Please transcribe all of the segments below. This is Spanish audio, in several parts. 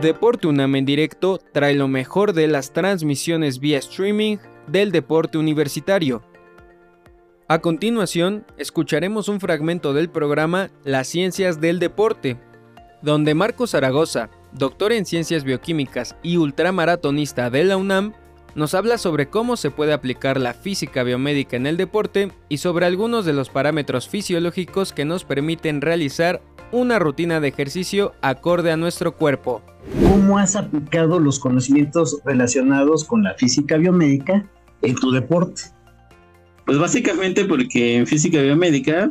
Deporte UNAM en directo trae lo mejor de las transmisiones vía streaming del deporte universitario. A continuación, escucharemos un fragmento del programa Las Ciencias del Deporte, donde Marco Zaragoza, doctor en Ciencias Bioquímicas y ultramaratonista de la UNAM, nos habla sobre cómo se puede aplicar la física biomédica en el deporte y sobre algunos de los parámetros fisiológicos que nos permiten realizar una rutina de ejercicio acorde a nuestro cuerpo. ¿Cómo has aplicado los conocimientos relacionados con la física biomédica en tu deporte? Pues básicamente porque en física biomédica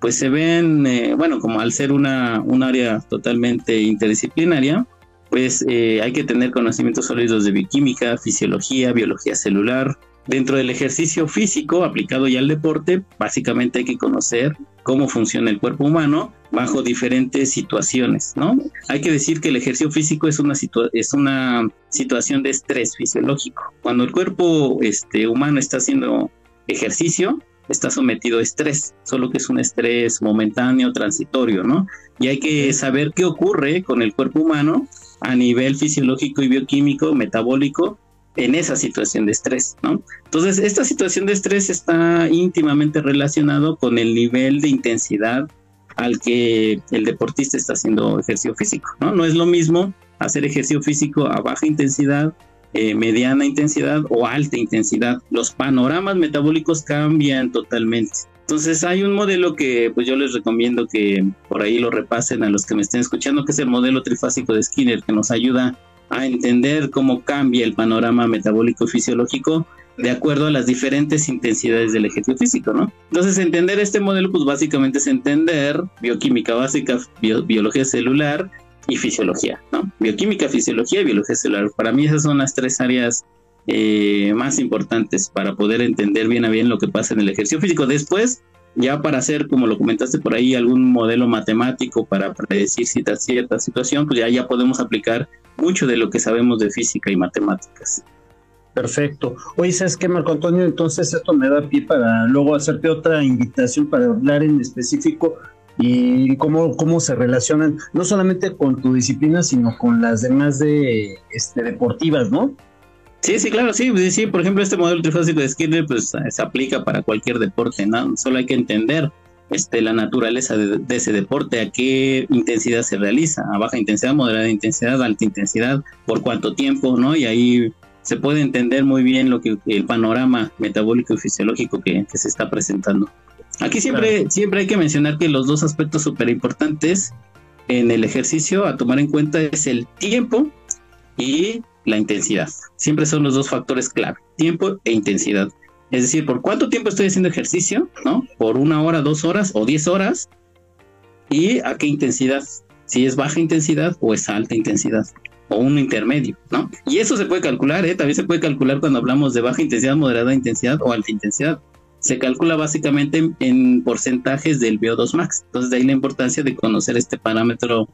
pues se ven, eh, bueno, como al ser una, un área totalmente interdisciplinaria, pues eh, hay que tener conocimientos sólidos de bioquímica, fisiología, biología celular, Dentro del ejercicio físico aplicado ya al deporte, básicamente hay que conocer cómo funciona el cuerpo humano bajo diferentes situaciones, ¿no? Hay que decir que el ejercicio físico es una, es una situación de estrés fisiológico. Cuando el cuerpo este, humano está haciendo ejercicio, está sometido a estrés, solo que es un estrés momentáneo, transitorio, ¿no? Y hay que saber qué ocurre con el cuerpo humano a nivel fisiológico y bioquímico, metabólico, en esa situación de estrés, ¿no? Entonces, esta situación de estrés está íntimamente relacionado con el nivel de intensidad al que el deportista está haciendo ejercicio físico, ¿no? No es lo mismo hacer ejercicio físico a baja intensidad, eh, mediana intensidad o alta intensidad. Los panoramas metabólicos cambian totalmente. Entonces hay un modelo que pues yo les recomiendo que por ahí lo repasen a los que me estén escuchando, que es el modelo trifásico de Skinner, que nos ayuda a entender cómo cambia el panorama metabólico y fisiológico de acuerdo a las diferentes intensidades del ejercicio físico, ¿no? Entonces, entender este modelo, pues básicamente es entender bioquímica básica, biología celular y fisiología, ¿no? Bioquímica, fisiología y biología celular. Para mí esas son las tres áreas eh, más importantes para poder entender bien a bien lo que pasa en el ejercicio físico. Después, ya para hacer, como lo comentaste por ahí, algún modelo matemático para predecir cierta, cierta situación, pues ya, ya podemos aplicar mucho de lo que sabemos de física y matemáticas. Perfecto. Oye, ¿sabes qué, Marco Antonio? Entonces esto me da pie para luego hacerte otra invitación para hablar en específico y cómo, cómo se relacionan, no solamente con tu disciplina, sino con las demás de este, deportivas, ¿no? Sí, sí, claro, sí, sí, por ejemplo, este modelo trifásico de Skinner pues se aplica para cualquier deporte, ¿no? Solo hay que entender este, la naturaleza de, ese deporte, a qué intensidad se realiza, a baja intensidad, moderada intensidad, alta intensidad, por cuánto tiempo, ¿no? Y ahí se puede entender muy bien lo que el panorama metabólico y fisiológico que, se está presentando. Aquí siempre, siempre hay que mencionar que los dos aspectos súper importantes en el ejercicio a tomar en cuenta es el tiempo y la intensidad. Siempre son los dos factores clave, tiempo e intensidad. Es decir, por cuánto tiempo estoy haciendo ejercicio, ¿no? Por una hora, dos horas o diez horas. Y a qué intensidad. Si es baja intensidad o es alta intensidad. O un intermedio, ¿no? Y eso se puede calcular, ¿eh? También se puede calcular cuando hablamos de baja intensidad, moderada intensidad o alta intensidad. Se calcula básicamente en, porcentajes del VO2 max. Entonces, de ahí la importancia de conocer este parámetro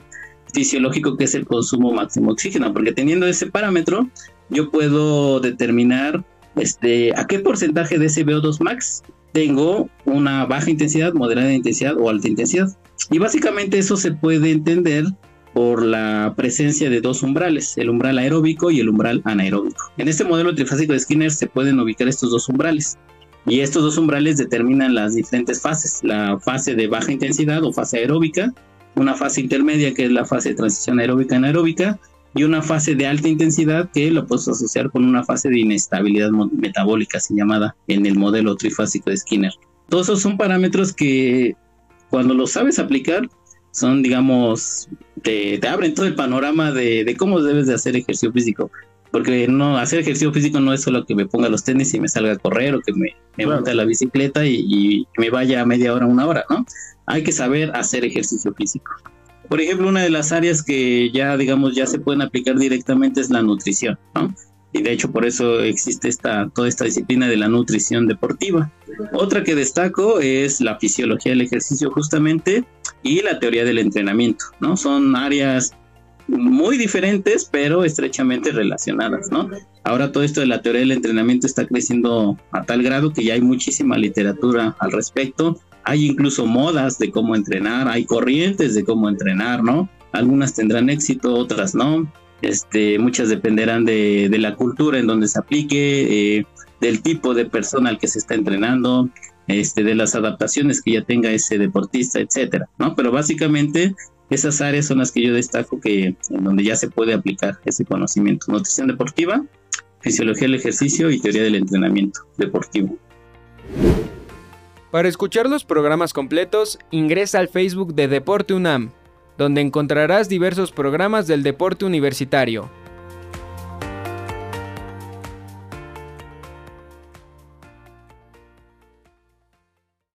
fisiológico que es el consumo máximo de oxígeno, porque teniendo ese parámetro, yo puedo determinar este, a qué porcentaje de ese VO2 max tengo una baja intensidad, moderada intensidad o alta intensidad. Y básicamente eso se puede entender por la presencia de dos umbrales, el umbral aeróbico y el umbral anaeróbico. En este modelo trifásico de Skinner se pueden ubicar estos dos umbrales. Y estos dos umbrales determinan las diferentes fases, la fase de baja intensidad o fase aeróbica, una fase intermedia que es la fase de transición aeróbica anaeróbica y una fase de alta intensidad que lo puedes asociar con una fase de inestabilidad metabólica, así llamada en el modelo trifásico de Skinner. Todos esos son parámetros que cuando los sabes aplicar son, digamos, te, abren todo el panorama de, cómo debes de hacer ejercicio físico. Porque no hacer ejercicio físico no es solo que me ponga los tenis y me salga a correr o que me, me monte a la bicicleta y, y me vaya a media hora, una hora, ¿no? Hay que saber hacer ejercicio físico. Por ejemplo, una de las áreas que ya, digamos, ya se pueden aplicar directamente es la nutrición, ¿no? Y de hecho por eso existe esta, toda esta disciplina de la nutrición deportiva. Otra que destaco es la fisiología del ejercicio justamente y la teoría del entrenamiento, ¿no? Son áreas muy diferentes, pero estrechamente relacionadas, ¿no? Ahora todo esto de la teoría del entrenamiento está creciendo a tal grado que ya hay muchísima literatura al respecto hay incluso modas de cómo entrenar, hay corrientes de cómo entrenar, ¿no? Algunas tendrán éxito, otras no. este, muchas dependerán de, la cultura en donde se aplique, eh, del tipo de persona al que se está entrenando, este, de las adaptaciones que ya tenga ese deportista, etcétera, ¿no? Pero básicamente esas áreas son las que yo destaco que en donde ya se puede aplicar ese conocimiento. Nutrición deportiva, fisiología del ejercicio y teoría del entrenamiento deportivo. Para escuchar los programas completos, ingresa al Facebook de Deporte UNAM, donde encontrarás diversos programas del deporte universitario.